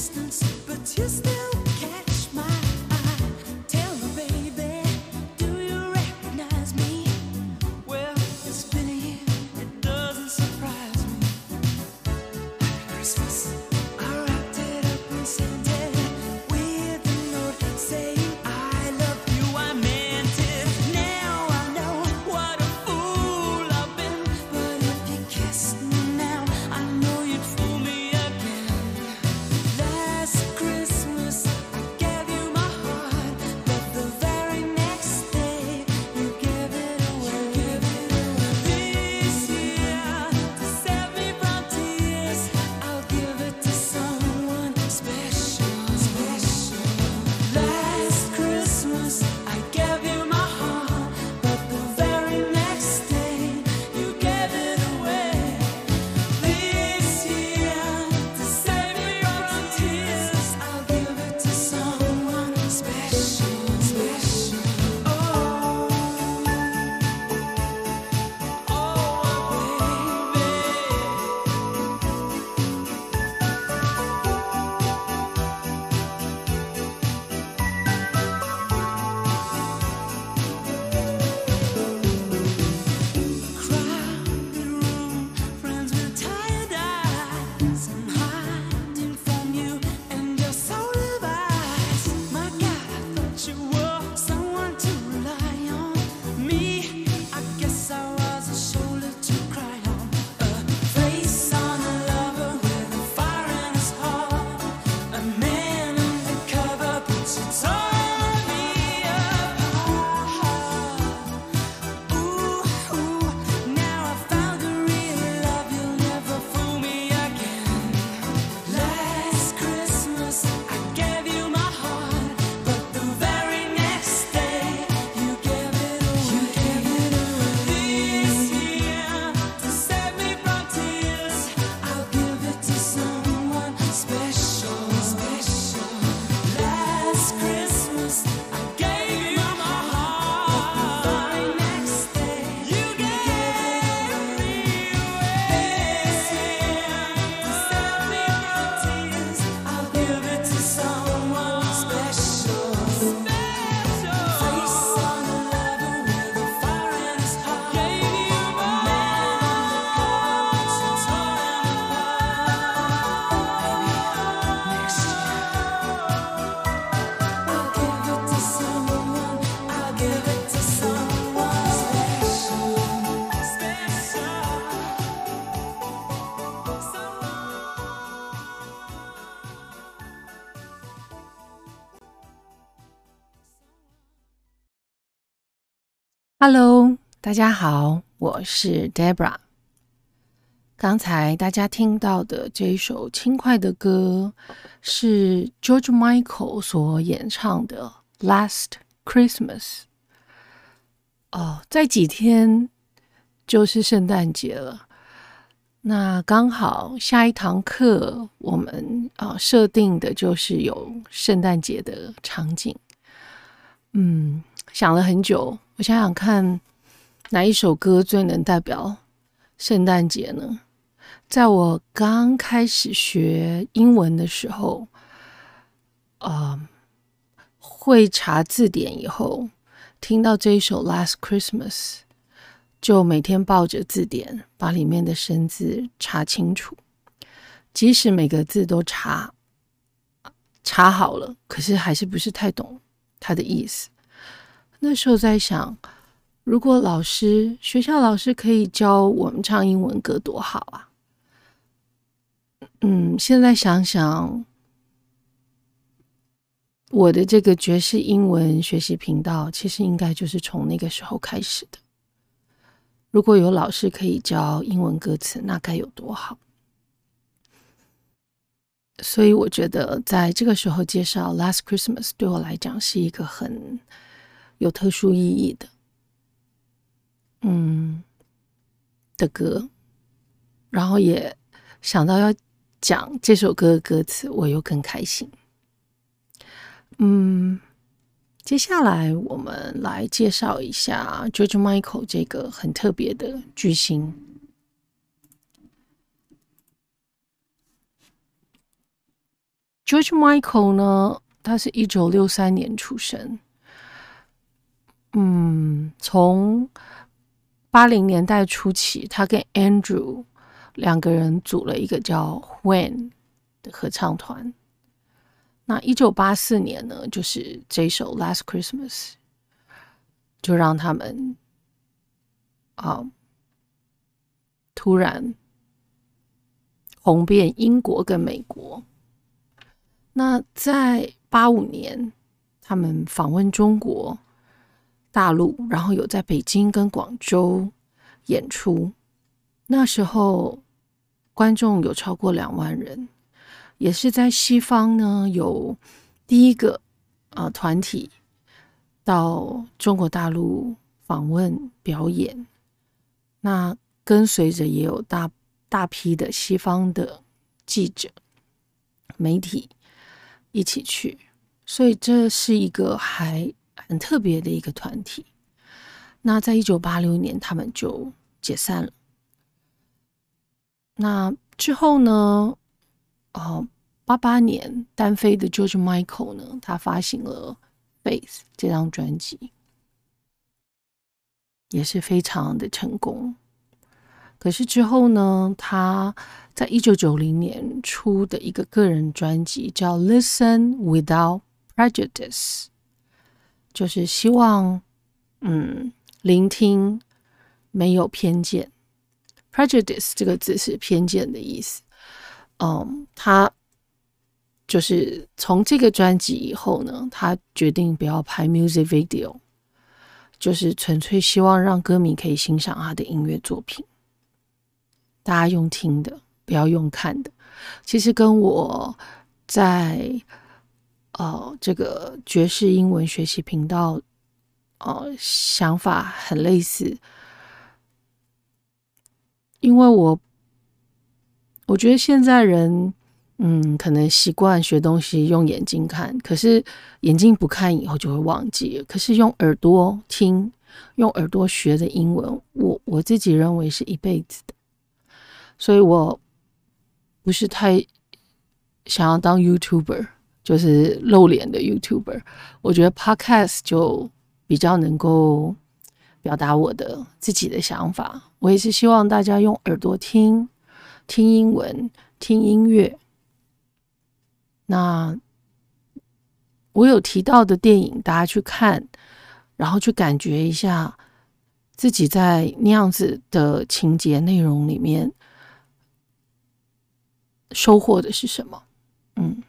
distance, Hello，大家好，我是 Debra。刚才大家听到的这一首轻快的歌是 George Michael 所演唱的《Last Christmas》。哦，在几天就是圣诞节了。那刚好下一堂课我们啊、设定的就是有圣诞节的场景。嗯，想了很久，我想想看，哪一首歌最能代表圣诞节呢？在我刚开始学英文的时候，啊、会查字典以后，听到这一首《Last Christmas》，就每天抱着字典，把里面的生字查清楚。即使每个字都查查好了，可是还是不是太懂它的意思。那时候在想，如果老师学校老师可以教我们唱英文歌，多好啊！嗯，现在想想，我的这个爵士英文学习频道，其实应该就是从那个时候开始的。如果有老师可以教英文歌词，那该有多好！所以我觉得，在这个时候介绍《Last Christmas》对我来讲是一个很有特殊意义的，嗯的歌。然后也想到要讲这首歌的歌词，我又更开心。嗯，接下来我们来介绍一下 George Michael 这个很特别的巨星。George Michael 呢，他是一九六三年出生。嗯，从八零年代初期，他跟 Andrew 两个人组了一个叫 When 的合唱团。那一九八四年呢，就是这首《Last Christmas》，就让他们啊突然红遍英国跟美国。那在八五年，他们访问中国大陆，然后有在北京跟广州演出。那时候观众有超过两万人，也是在西方呢有第一个呃团体到中国大陆访问表演。那跟随着也有大大批的西方的记者媒体。一起去，所以这是一个还很特别的一个团体。那在一九八六年，他们就解散了。那之后呢？哦，八八年单飞的 George Michael 呢，他发行了《Faith》这张专辑，也是非常的成功。可是之后呢，他在一九九零年出的一个个人专辑叫《Listen Without Prejudice》，就是希望嗯聆听没有偏见。Prejudice 这个字是偏见的意思。嗯，他就是从这个专辑以后呢，他决定不要拍 music video，就是纯粹希望让歌迷可以欣赏他的音乐作品。大家用听的，不要用看的。其实跟我在呃这个爵士英文学习频道，呃想法很类似。因为我我觉得现在人，嗯，可能习惯学东西用眼睛看，可是眼睛不看以后就会忘记。可是用耳朵听，用耳朵学的英文，我我自己认为是一辈子的。所以我不是太想要当 YouTuber，就是露脸的 YouTuber。我觉得 Podcast 就比较能够表达我的自己的想法。我也是希望大家用耳朵听听英文、听音乐。那我有提到的电影，大家去看，然后去感觉一下自己在那样子的情节内容里面。收获的是什么？嗯，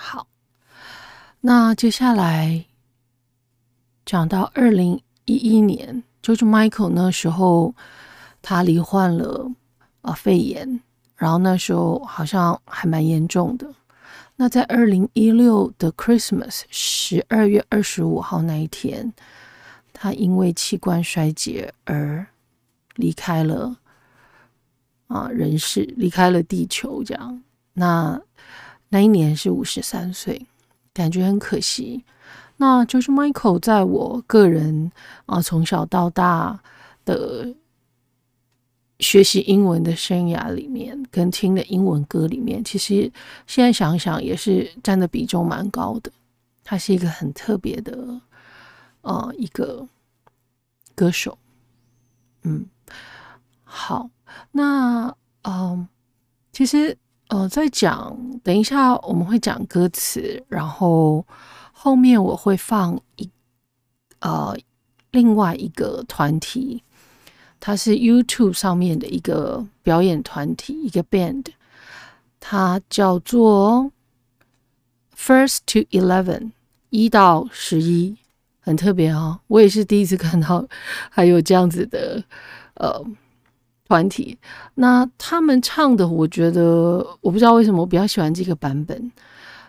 好，那接下来讲到二零一一年，George Michael 那时候他罹患了啊肺炎，然后那时候好像还蛮严重的。那在二零一六的 Christmas 十二月二十五号那一天，他因为器官衰竭而离开了。啊，人世离开了地球，这样。那那一年是五十三岁，感觉很可惜。那就是 Michael 在我个人啊，从小到大的学习英文的生涯里面，跟听的英文歌里面，其实现在想想也是占的比重蛮高的。他是一个很特别的呃一个歌手，嗯，好。那嗯，其实呃，在讲等一下我们会讲歌词，然后后面我会放一呃另外一个团体，它是 YouTube 上面的一个表演团体，一个 band，它叫做 First to Eleven，一到十一，很特别哦，我也是第一次看到还有这样子的呃。团体，那他们唱的，我觉得我不知道为什么我比较喜欢这个版本，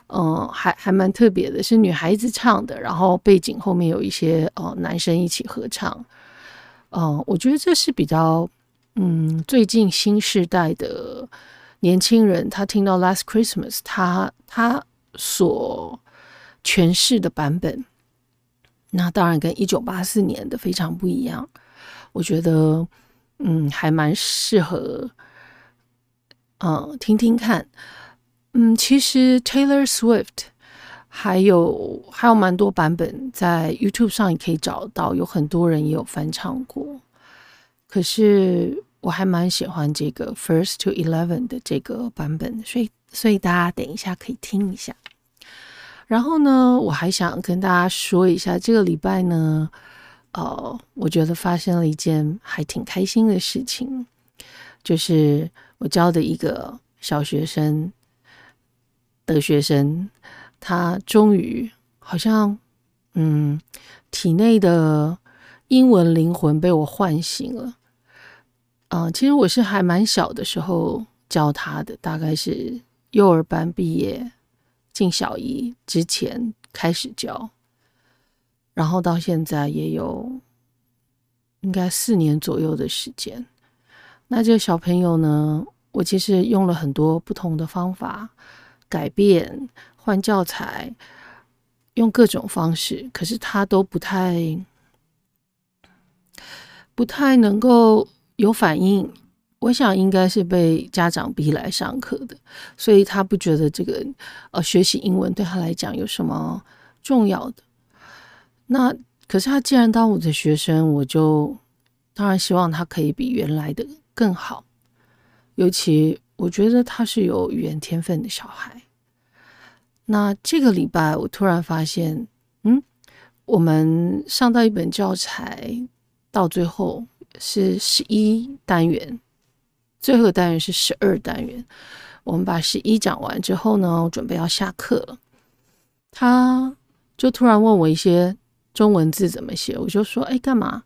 嗯，还还蛮特别的，是女孩子唱的，然后背景后面有一些呃男生一起合唱，嗯，我觉得这是比较嗯最近新时代的年轻人，他听到《Last Christmas》，他他所诠释的版本，那当然跟一九八四年的非常不一样，我觉得。嗯，还蛮适合，嗯，听听看。嗯，其实 Taylor Swift 还有还有蛮多版本在 YouTube 上也可以找到，有很多人也有翻唱过。可是我还蛮喜欢这个 First to Eleven 的这个版本，所以所以大家等一下可以听一下。然后呢，我还想跟大家说一下，这个礼拜呢，呃，我觉得发生了一件还挺开心的事情，就是我教的一个小学生的学生，他终于好像，嗯，体内的英文灵魂被我唤醒了。嗯、其实我是还蛮小的时候教他的，大概是幼儿班毕业进小一之前开始教，然后到现在也有应该四年左右的时间。那这个小朋友呢，我其实用了很多不同的方法，改变、换教材，用各种方式，可是他都不太不太能够有反应。我想应该是被家长逼来上课的，所以他不觉得这个呃学习英文对他来讲有什么重要的。那可是他既然当我的学生，我就当然希望他可以比原来的更好。尤其我觉得他是有语言天分的小孩。那这个礼拜我突然发现，嗯，我们上到一本教材，到最后是十一单元，最后的单元是十二单元。我们把十一讲完之后呢，我准备要下课了。他就突然问我一些中文字怎么写，我就说：“哎，干嘛？”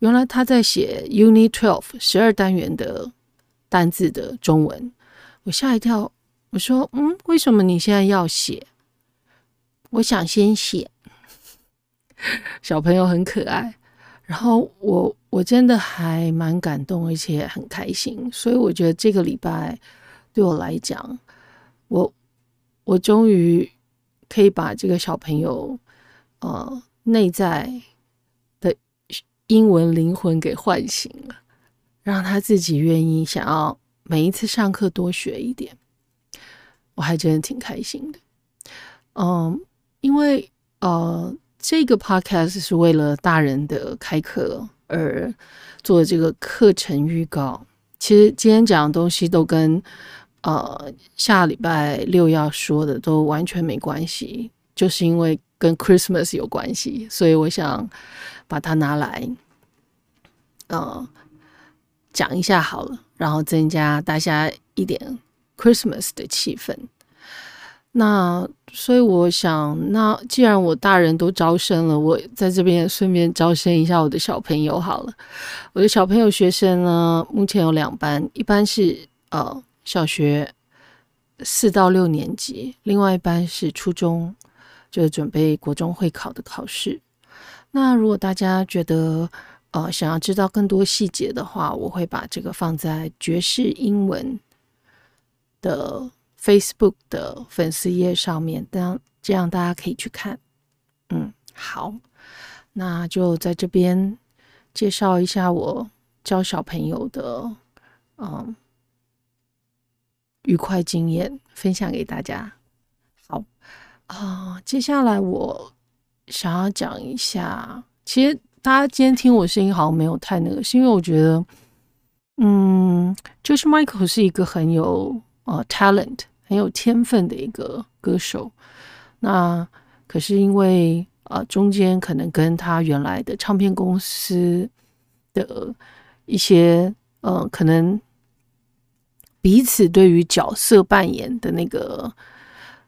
原来他在写 Unit Twelve 十二单元的单字的中文。我吓一跳，我说：“嗯，为什么你现在要写？”我想先写。小朋友很可爱，然后我我真的还蛮感动，而且很开心。所以我觉得这个礼拜对我来讲，我我终于可以把这个小朋友呃内在的英文灵魂给唤醒了，让他自己愿意想要每一次上课多学一点，我还真的挺开心的。嗯，因为呃，这个 podcast 是为了大人的开课而做这个课程预告。其实今天讲的东西都跟呃下礼拜六要说的都完全没关系，就是因为跟 Christmas 有关系，所以我想把它拿来呃讲一下好了，然后增加大家一点 Christmas 的气氛。那所以我想，那既然我大人都招生了，我在这边顺便招生一下我的小朋友好了。我的小朋友学生呢，目前有两班，一班是呃小学四到六年级，另外一班是初中，就是准备国中会考的考试。那如果大家觉得呃想要知道更多细节的话，我会把这个放在爵士英文的 Facebook 的粉丝页上面，这样这样大家可以去看。嗯，好，那就在这边介绍一下我教小朋友的嗯愉快经验，分享给大家。好啊、接下来我想要讲一下，其实大家今天听我声音好像没有太那个，是因为我觉得，嗯，就是 Michael 是一个很有呃 talent 很有天分的一个歌手。那可是因为呃中间可能跟他原来的唱片公司的一些呃可能彼此对于角色扮演的那个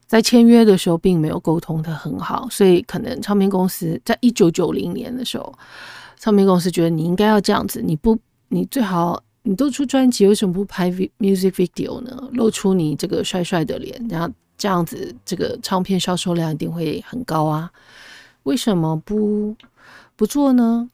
在签约的时候并没有沟通的很好，所以可能唱片公司在一九九零年的时候，唱片公司觉得你应该要这样子，你不你最好你都出专辑，为什么不拍 music video 呢？露出你这个帅帅的脸，然后这样子这个唱片销售量一定会很高啊。为什么不不做呢？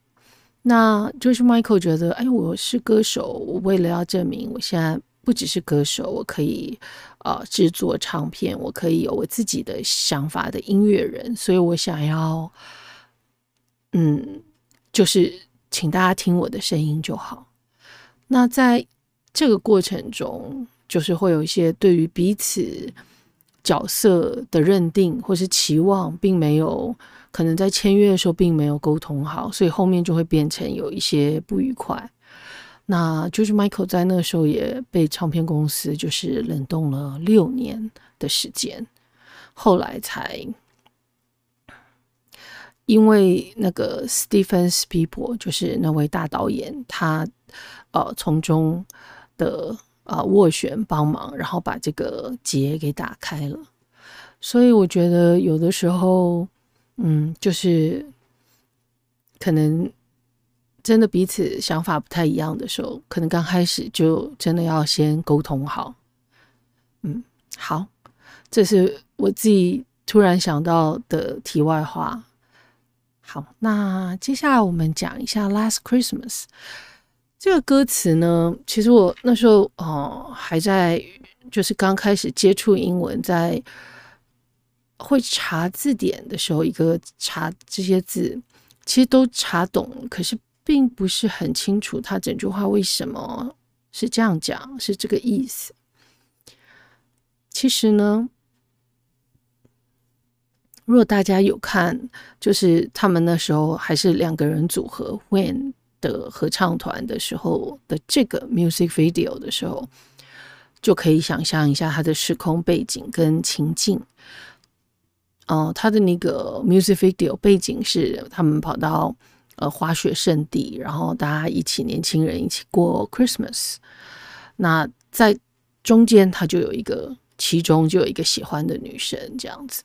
那就是 Michael 觉得，哎，我是歌手，我为了要证明我现在不只是歌手，我可以呃制作唱片，我可以有我自己的想法的音乐人，所以我想要，嗯，就是请大家听我的声音就好。那在这个过程中，就是会有一些对于彼此角色的认定或是期望，并没有可能在签约的时候并没有沟通好，所以后面就会变成有一些不愉快。那就是 Michael 在那个时候也被唱片公司就是冷冻了六年的时间，后来才因为那个 Stephen Spielberg 就是那位大导演，他呃从中的啊斡旋帮忙，然后把这个结给打开了。所以我觉得有的时候，嗯，就是可能。真的彼此想法不太一样的时候，可能刚开始就真的要先沟通好。嗯，好，这是我自己突然想到的题外话。好，那接下来我们讲一下《Last Christmas》这个歌词呢。其实我那时候哦还在，就是刚开始接触英文，在会查字典的时候，一个查这些字，其实都查懂，可是。并不是很清楚他整句话为什么是这样讲，是这个意思。其实呢，如果大家有看，就是他们那时候还是两个人组合 When 的合唱团的时候的这个 music video 的时候，就可以想象一下他的时空背景跟情境。哦，他的那个 music video 背景是他们跑到。呃，滑雪圣地，然后大家一起，年轻人一起过 Christmas。那在中间，他就有一个，其中就有一个喜欢的女生这样子。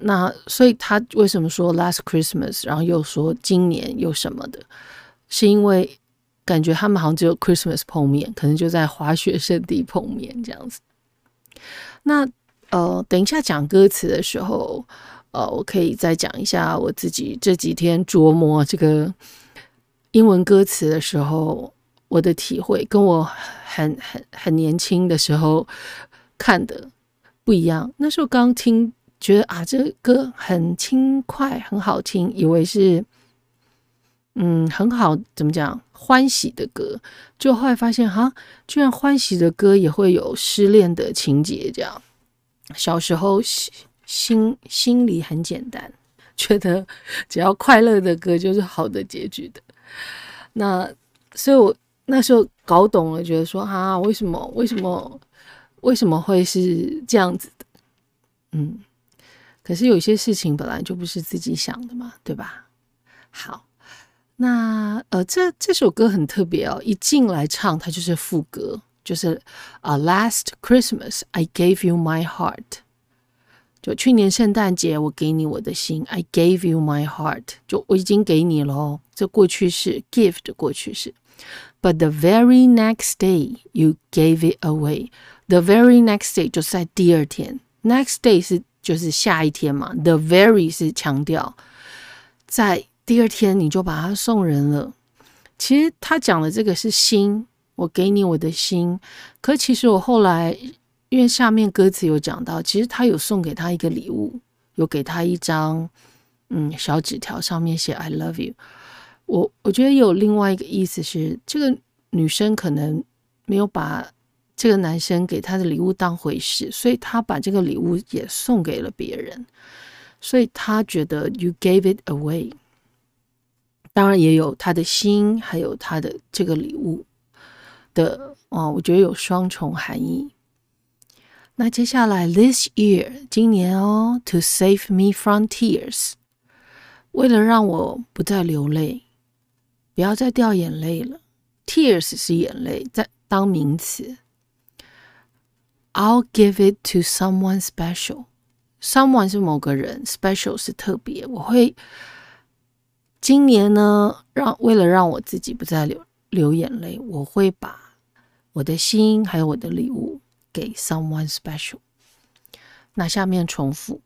那所以他为什么说 Last Christmas，然后又说今年又什么的，是因为感觉他们好像只有 Christmas 碰面，可能就在滑雪圣地碰面这样子。那呃，等一下讲歌词的时候。呃，我可以再讲一下我自己这几天琢磨这个英文歌词的时候，我的体会跟我很很很年轻的时候看的不一样。那时候刚听，觉得啊，这歌很轻快，很好听，以为是嗯很好，怎么讲欢喜的歌，就后来发现哈，居然欢喜的歌也会有失恋的情节，这样小时候。心心里很简单，觉得只要快乐的歌就是好的结局的。那所以，我那时候搞懂了，觉得说啊，为什么为什么为什么会是这样子的？嗯，可是有些事情本来就不是自己想的嘛，对吧？好，那呃，这这首歌很特别哦，一进来唱它就是副歌，就是啊，Last Christmas I gave you my heart。就去年圣诞节，我给你我的心，I gave you my heart。就我已经给你了哦，这过去式，give 的过去式。But the very next day you gave it away。The very next day 就是在第二天，next day 是就是下一天嘛。The very 是强调在第二天你就把它送人了。其实他讲的这个是心，我给你我的心。可其实我后来。因为下面歌词有讲到，其实他有送给他一个礼物，有给他一张嗯小纸条，上面写 “I love you”。我我觉得有另外一个意思是，这个女生可能没有把这个男生给她的礼物当回事，所以她把这个礼物也送给了别人，所以她觉得 “You gave it away”。当然也有他的心，还有他的这个礼物的哦，我觉得有双重含义。那接下来，this year，今年哦，to save me from tears，为了让我不再流泪，不要再掉眼泪了。tears 是眼泪，在当名词。I'll give it to someone special。someone 是某个人，special 是特别。我会今年呢，让为了让我自己不再流流眼泪，我会把我的心还有我的礼物。给 someone special。那下面重复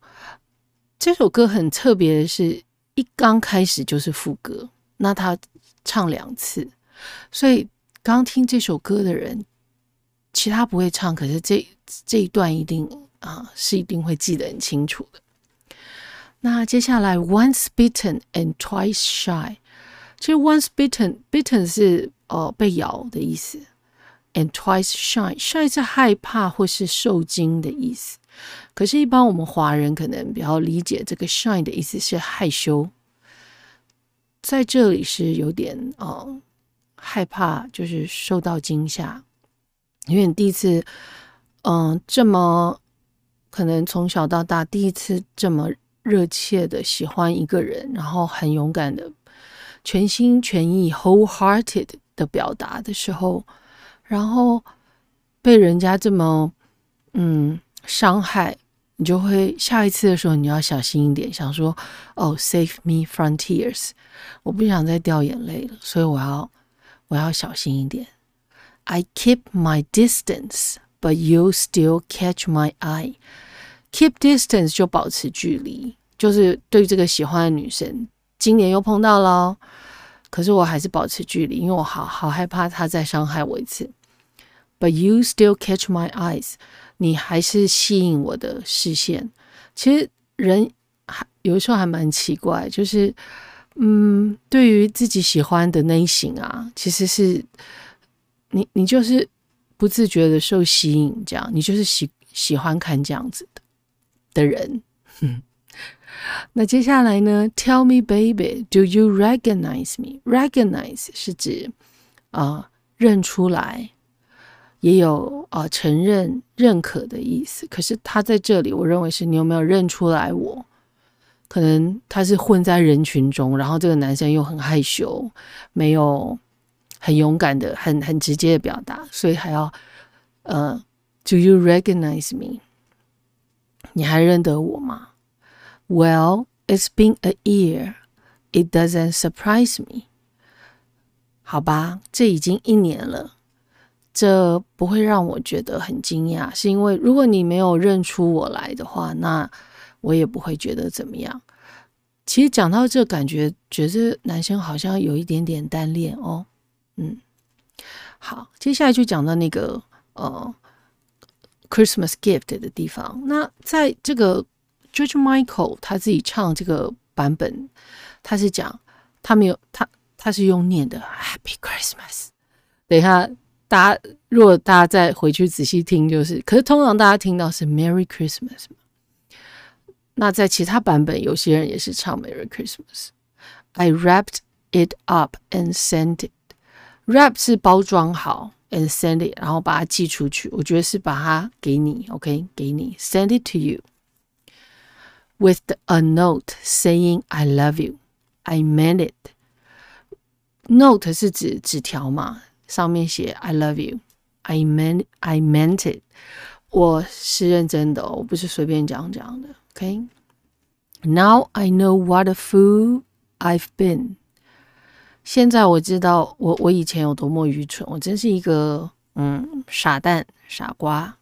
这首歌很特别的是，一刚开始就是副歌，那他唱两次，所以刚听这首歌的人，其他不会唱，可是这这一段一定啊是一定会记得很清楚的。那接下来 once bitten and twice shy，其实 once bitten bitten 是呃被咬的意思。And twice shy，shy 是害怕或是受惊的意思。可是，一般我们华人可能比较理解这个 shy 的意思是害羞，在这里是有点嗯害怕，就是受到惊吓，因为你第一次，嗯、这么可能从小到大第一次这么热切的喜欢一个人，然后很勇敢的、全心全意 （wholehearted） 的表达的时候，然后被人家这么嗯伤害，你就会下一次的时候你要小心一点，想说哦，save me from tears，我不想再掉眼泪了，所以我要我要小心一点。I keep my distance, but you still catch my eye. Keep distance 就保持距离，就是对这个喜欢的女生，今年又碰到了，可是我还是保持距离，因为我好好害怕她再伤害我一次。But you still catch my eyes，你还是吸引我的视线。其实人还有时候还蛮奇怪，就是嗯，对于自己喜欢的类型啊，其实是你你就是不自觉的受吸引，这样你就是喜喜欢看这样子的的人。那接下来呢？Tell me, baby, do you recognize me? Recognize 是指啊、认出来，也有啊、承认、认可的意思。可是他在这里，我认为是你有没有认出来我？可能他是混在人群中，然后这个男生又很害羞，没有很勇敢的、很很直接的表达，所以还要呃，Do you recognize me？你还认得我吗？Well, it's been a year. It doesn't surprise me. 好吧，这已经一年了，这不会让我觉得很惊讶，是因为如果你没有认出我来的话，那我也不会觉得怎么样。其实讲到这，感觉觉得男生好像有一点点单恋哦。嗯，好，接下来就讲到那个呃 Christmas gift 的地方。那在这个 George Michael 他自己唱这个版本，他是讲他没有他他是用念的 Happy Christmas。等一下，大家如果大家再回去仔细听，就是，可是通常大家听到是 Merry Christmas。那在其他版本，有些人也是唱 Merry Christmas。I wrapped it up and sent it. Wrap 是包装好，and send it，然后把它寄出去。我觉得是把它给你，OK，给你，send it to you with a note saying I love you. I meant it. Note 是指纸条嘛，上面写 I love you. I meant I meant it. 我是认真的、我不是随便讲讲的。OK. Now I know what a fool I've been. 现在我知道我我以前有多么愚蠢，我真是一个嗯傻蛋傻瓜。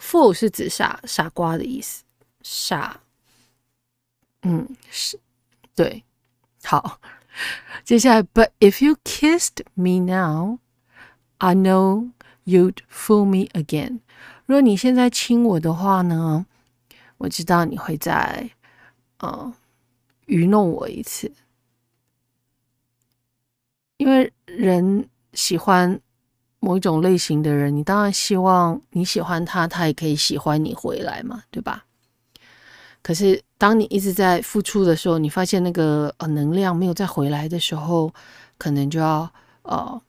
Fool 是指傻傻瓜的意思，傻，嗯是，对，好。接下来，But if you kissed me now, I know you'd fool me again. 如果你现在亲我的话呢，我知道你会再呃愚弄我一次。因为人喜欢某一种类型的人，你当然希望你喜欢他，他也可以喜欢你回来嘛，对吧？可是当你一直在付出的时候，你发现那个呃能量没有再回来的时候，可能就要呃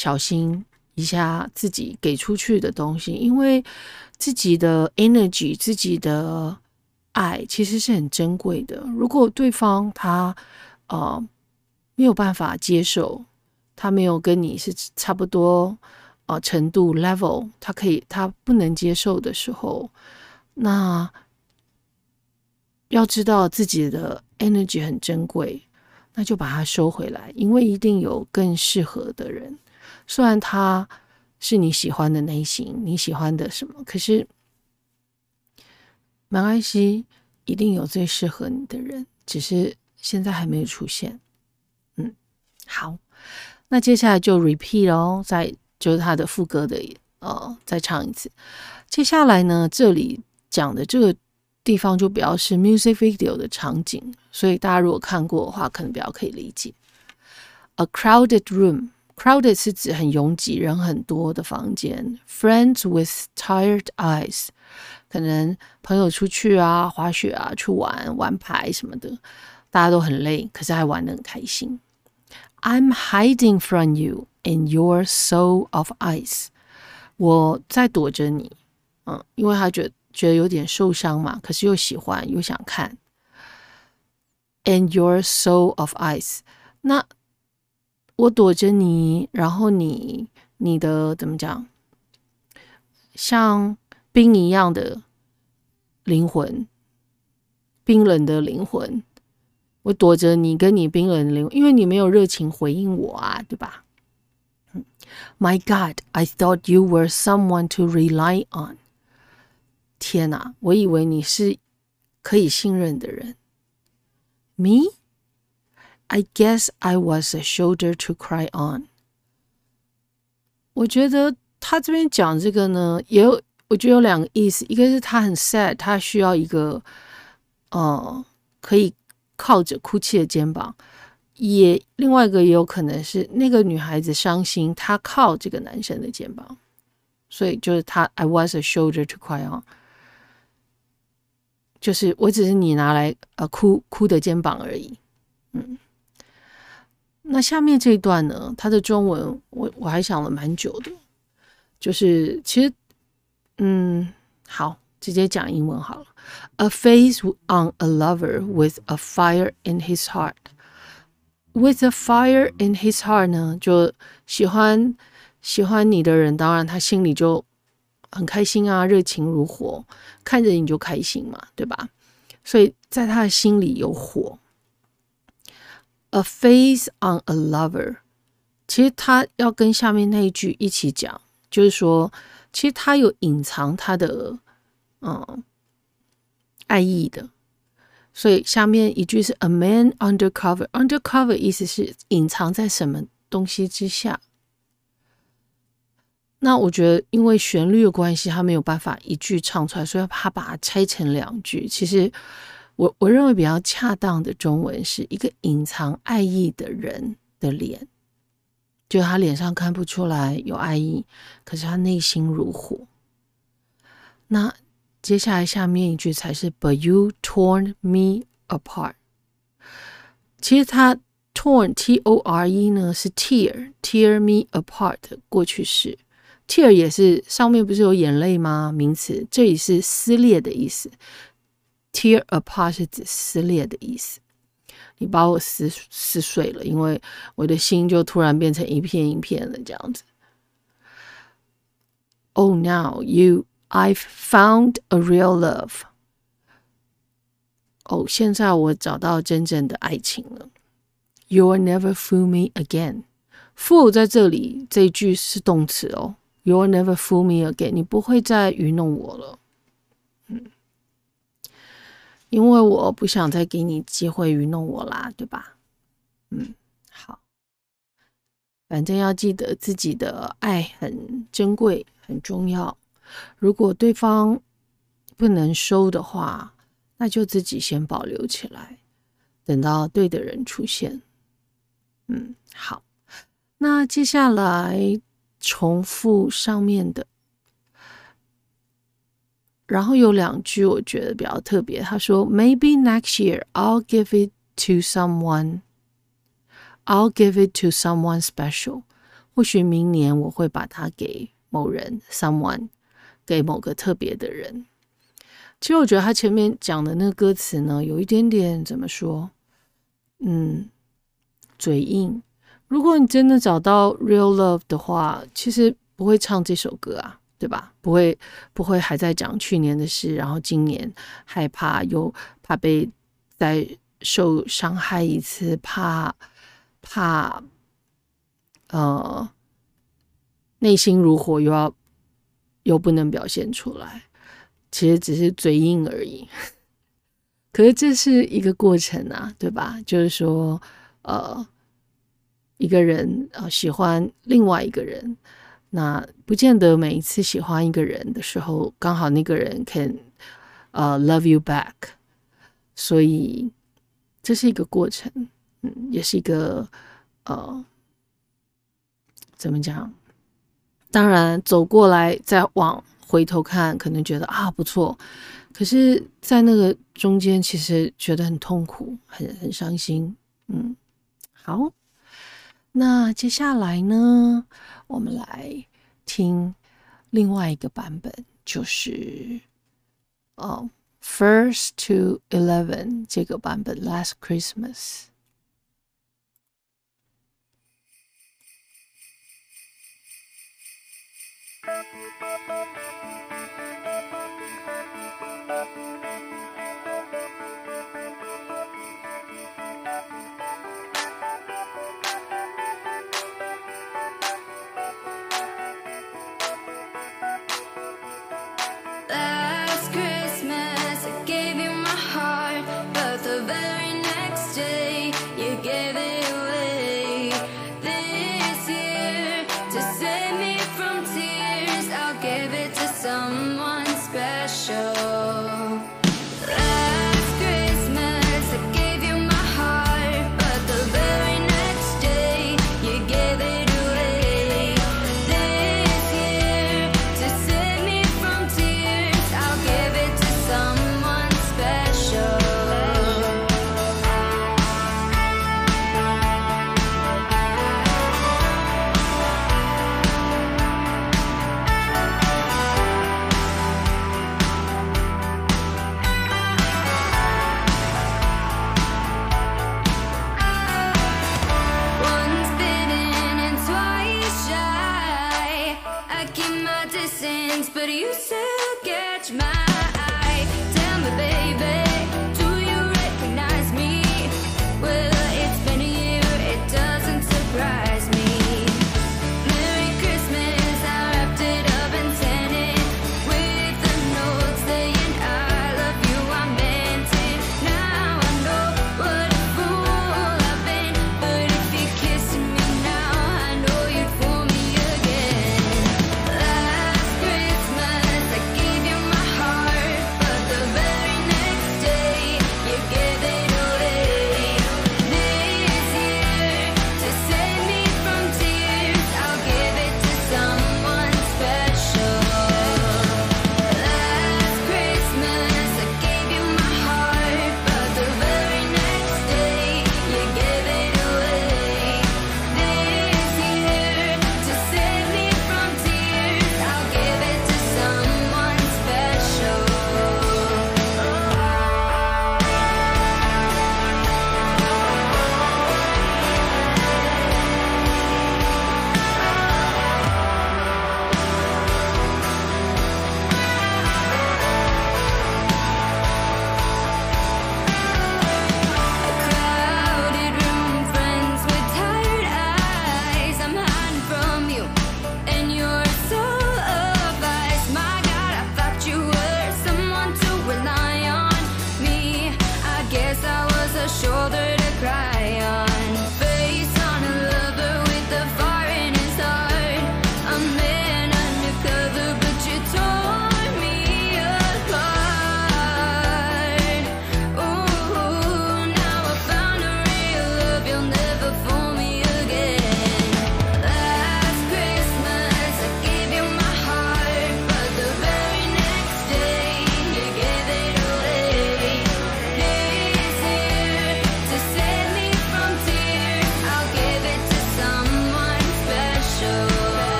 小心一下自己给出去的东西，因为自己的 energy、自己的爱其实是很珍贵的。如果对方他呃没有办法接受，他没有跟你是差不多呃程度 level，他可以他不能接受的时候，那要知道自己的 energy 很珍贵，那就把它收回来，因为一定有更适合的人。虽然他是你喜欢的类型，你喜欢的什么，可是没关系，一定有最适合你的人，只是现在还没有出现。嗯，好，那接下来就 repeat 哦，再就是他的副歌的呃，再唱一次。接下来呢，这里讲的这个地方就比较是 music video 的场景，所以大家如果看过的话，可能比较可以理解。A crowded room。crowded 是指很拥挤、人很多的房间。Friends with tired eyes，可能朋友出去啊、滑雪啊、去玩玩牌什么的，大家都很累，可是还玩得很开心。I'm hiding from you in your soul of ice。我在躲着你，嗯，因为他觉得觉得有点受伤嘛，可是又喜欢又想看。In your soul of ice，那 我躲着你，然后你你的怎么讲？像冰一样的灵魂，冰冷的灵魂，我躲着你跟你冰冷的灵魂，因为你没有热情回应我啊，对吧？My God, I thought you were someone to rely on。天哪，我以为你是可以信任的人。Me? I guess I was a shoulder to cry on。我觉得他这边讲这个呢，也有我觉得有两个意思，一个是他很 sad，他需要一个呃可以靠着哭泣的肩膀，也另外一个也有可能是那个女孩子伤心，她靠这个男生的肩膀，所以就是他 I was a shoulder to cry on。就是我只是你拿来呃哭哭的肩膀而已，嗯。那下面这一段呢，它的中文我我还想了蛮久的，就是其实嗯，好，直接讲英文好了。A face on a lover with a fire in his heart. With a fire in his heart 呢，就喜欢喜欢你的人，当然他心里就很开心啊，热情如火，看着你就开心嘛，对吧？所以在他的心里有火。A face on a lover，其实他要跟下面那一句一起讲，就是说，其实他有隐藏他的嗯爱意的。所以下面一句是 A man undercover，undercover 意思是隐藏在什么东西之下。那我觉得，因为旋律的关系，他没有办法一句唱出来，所以他把它拆成两句。其实，我我认为比较恰当的中文是一个隐藏爱意的人的脸，就他脸上看不出来有爱意，可是他内心如火。那接下来下面一句才是 But you torn me apart。其实他 torn t o r e 呢是 tear tear me apart 过去式。tear 也是上面不是有眼泪吗？名词，这里是撕裂的意思。Tear apart 是指撕裂的意思。你把我撕撕碎了，因为我的心就突然变成一片一片的这样子。Oh, now you, I've found a real love. 哦，现在我找到真正的爱情了。You'll never fool me again. Fool 在这里这一句是动词哦。You'll never fool me again。你不会再愚弄我了，嗯，因为我不想再给你机会愚弄我啦，对吧？嗯，好，反正要记得自己的爱很珍贵、很重要。如果对方不能收的话，那就自己先保留起来，等到对的人出现。嗯，好，那接下来。重复上面的，然后有两句我觉得比较特别。他说：“Maybe next year I'll give it to someone. I'll give it to someone special. 或许明年我会把它给某人，someone 给某个特别的人。”其实我觉得他前面讲的那个歌词呢，有一点点怎么说？嗯，嘴硬。如果你真的找到 real love 的话，其实不会唱这首歌啊，对吧？不会，不会还在讲去年的事，然后今年害怕又怕被再受伤害一次，怕怕呃内心如火，又要又不能表现出来，其实只是嘴硬而已。可是这是一个过程啊，对吧？就是说，呃。一个人啊喜欢另外一个人，那不见得每一次喜欢一个人的时候刚好那个人肯呃 love you back 所以这是一个过程嗯也是一个呃怎么讲？当然走过来再往回头看可能觉得啊不错。可是在那个中间其实觉得很痛苦很很伤心。嗯好。那接下来呢？我们来听另外一个版本，就是哦，First to Eleven 这个版本《Last Christmas》。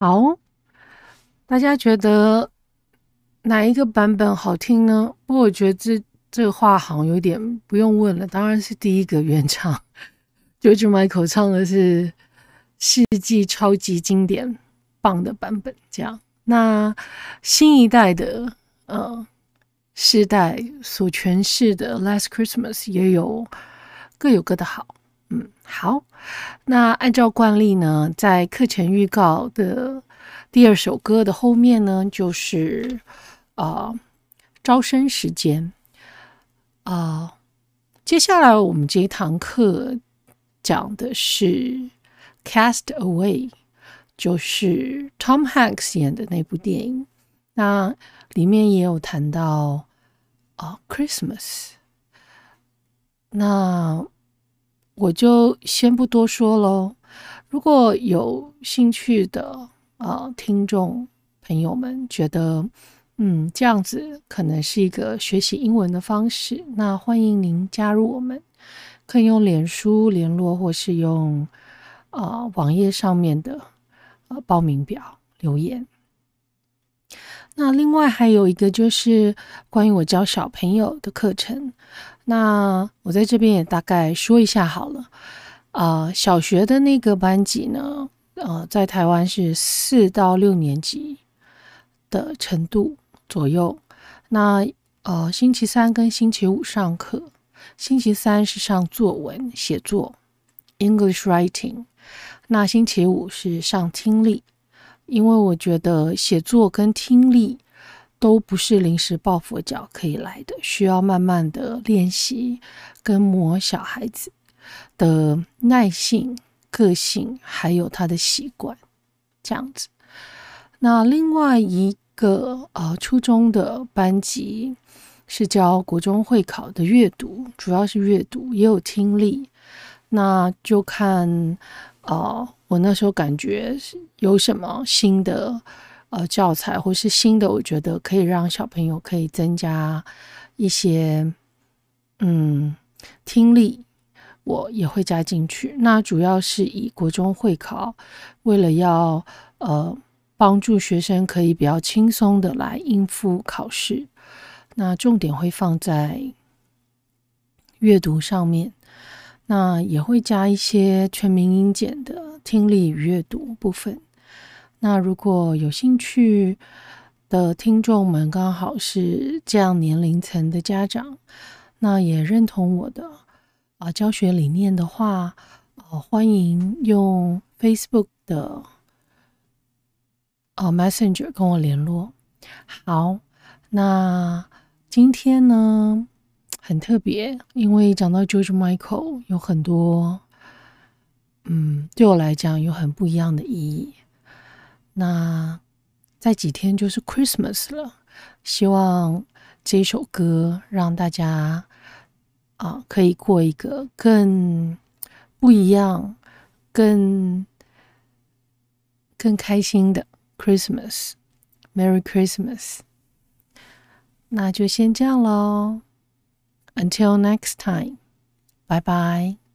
好大家觉得哪一个版本好听呢？不过我觉得这这话好像有点不用问了，当然是第一个原唱，George Michael 唱的是世纪超级经典棒的版本。这样，那新一代的呃世代所诠释的《Last Christmas》也有各有各的好。好，那按照惯例呢，在课程预告的第二首歌的后面呢，就是啊、呃招生时间啊、接下来我们这一堂课讲的是《Cast Away》，就是 Tom Hanks 演的那部电影。那里面也有谈到啊、Christmas。那我就先不多说喽。如果有兴趣的呃听众朋友们觉得，嗯，这样子可能是一个学习英文的方式，那欢迎您加入我们，可以用脸书联络，或是用呃网页上面的呃报名表留言。那另外还有一个就是关于我教小朋友的课程，那我在这边也大概说一下好了。呃，小学的那个班级呢，呃，在台湾是四到六年级的程度左右。那呃，星期三跟星期五上课，星期三是上作文写作 （English writing），那星期五是上听力。因为我觉得写作跟听力都不是临时抱佛脚可以来的，需要慢慢的练习跟磨小孩子的耐性、个性，还有他的习惯，这样子。那另外一个呃初中的班级是教国中会考的阅读，主要是阅读，也有听力。那就看呃，我那时候感觉有什么新的呃教材，或是新的，我觉得可以让小朋友可以增加一些嗯听力，我也会加进去。那主要是以国中会考，为了要呃帮助学生可以比较轻松的来应付考试，那重点会放在阅读上面。那也会加一些全民英检的听力与阅读部分。那如果有兴趣的听众们，刚好是这样年龄层的家长，那也认同我的啊、教学理念的话，呃，欢迎用 Facebook 的 Messenger 跟我联络。好，那今天呢？很特别，因为讲到 George Michael，有很多，嗯，对我来讲有很不一样的意义。那在几天就是 Christmas 了，希望这首歌让大家啊可以过一个更不一样、更更开心的 Christmas，Merry Christmas。那就先这样喽。Until next time, bye bye.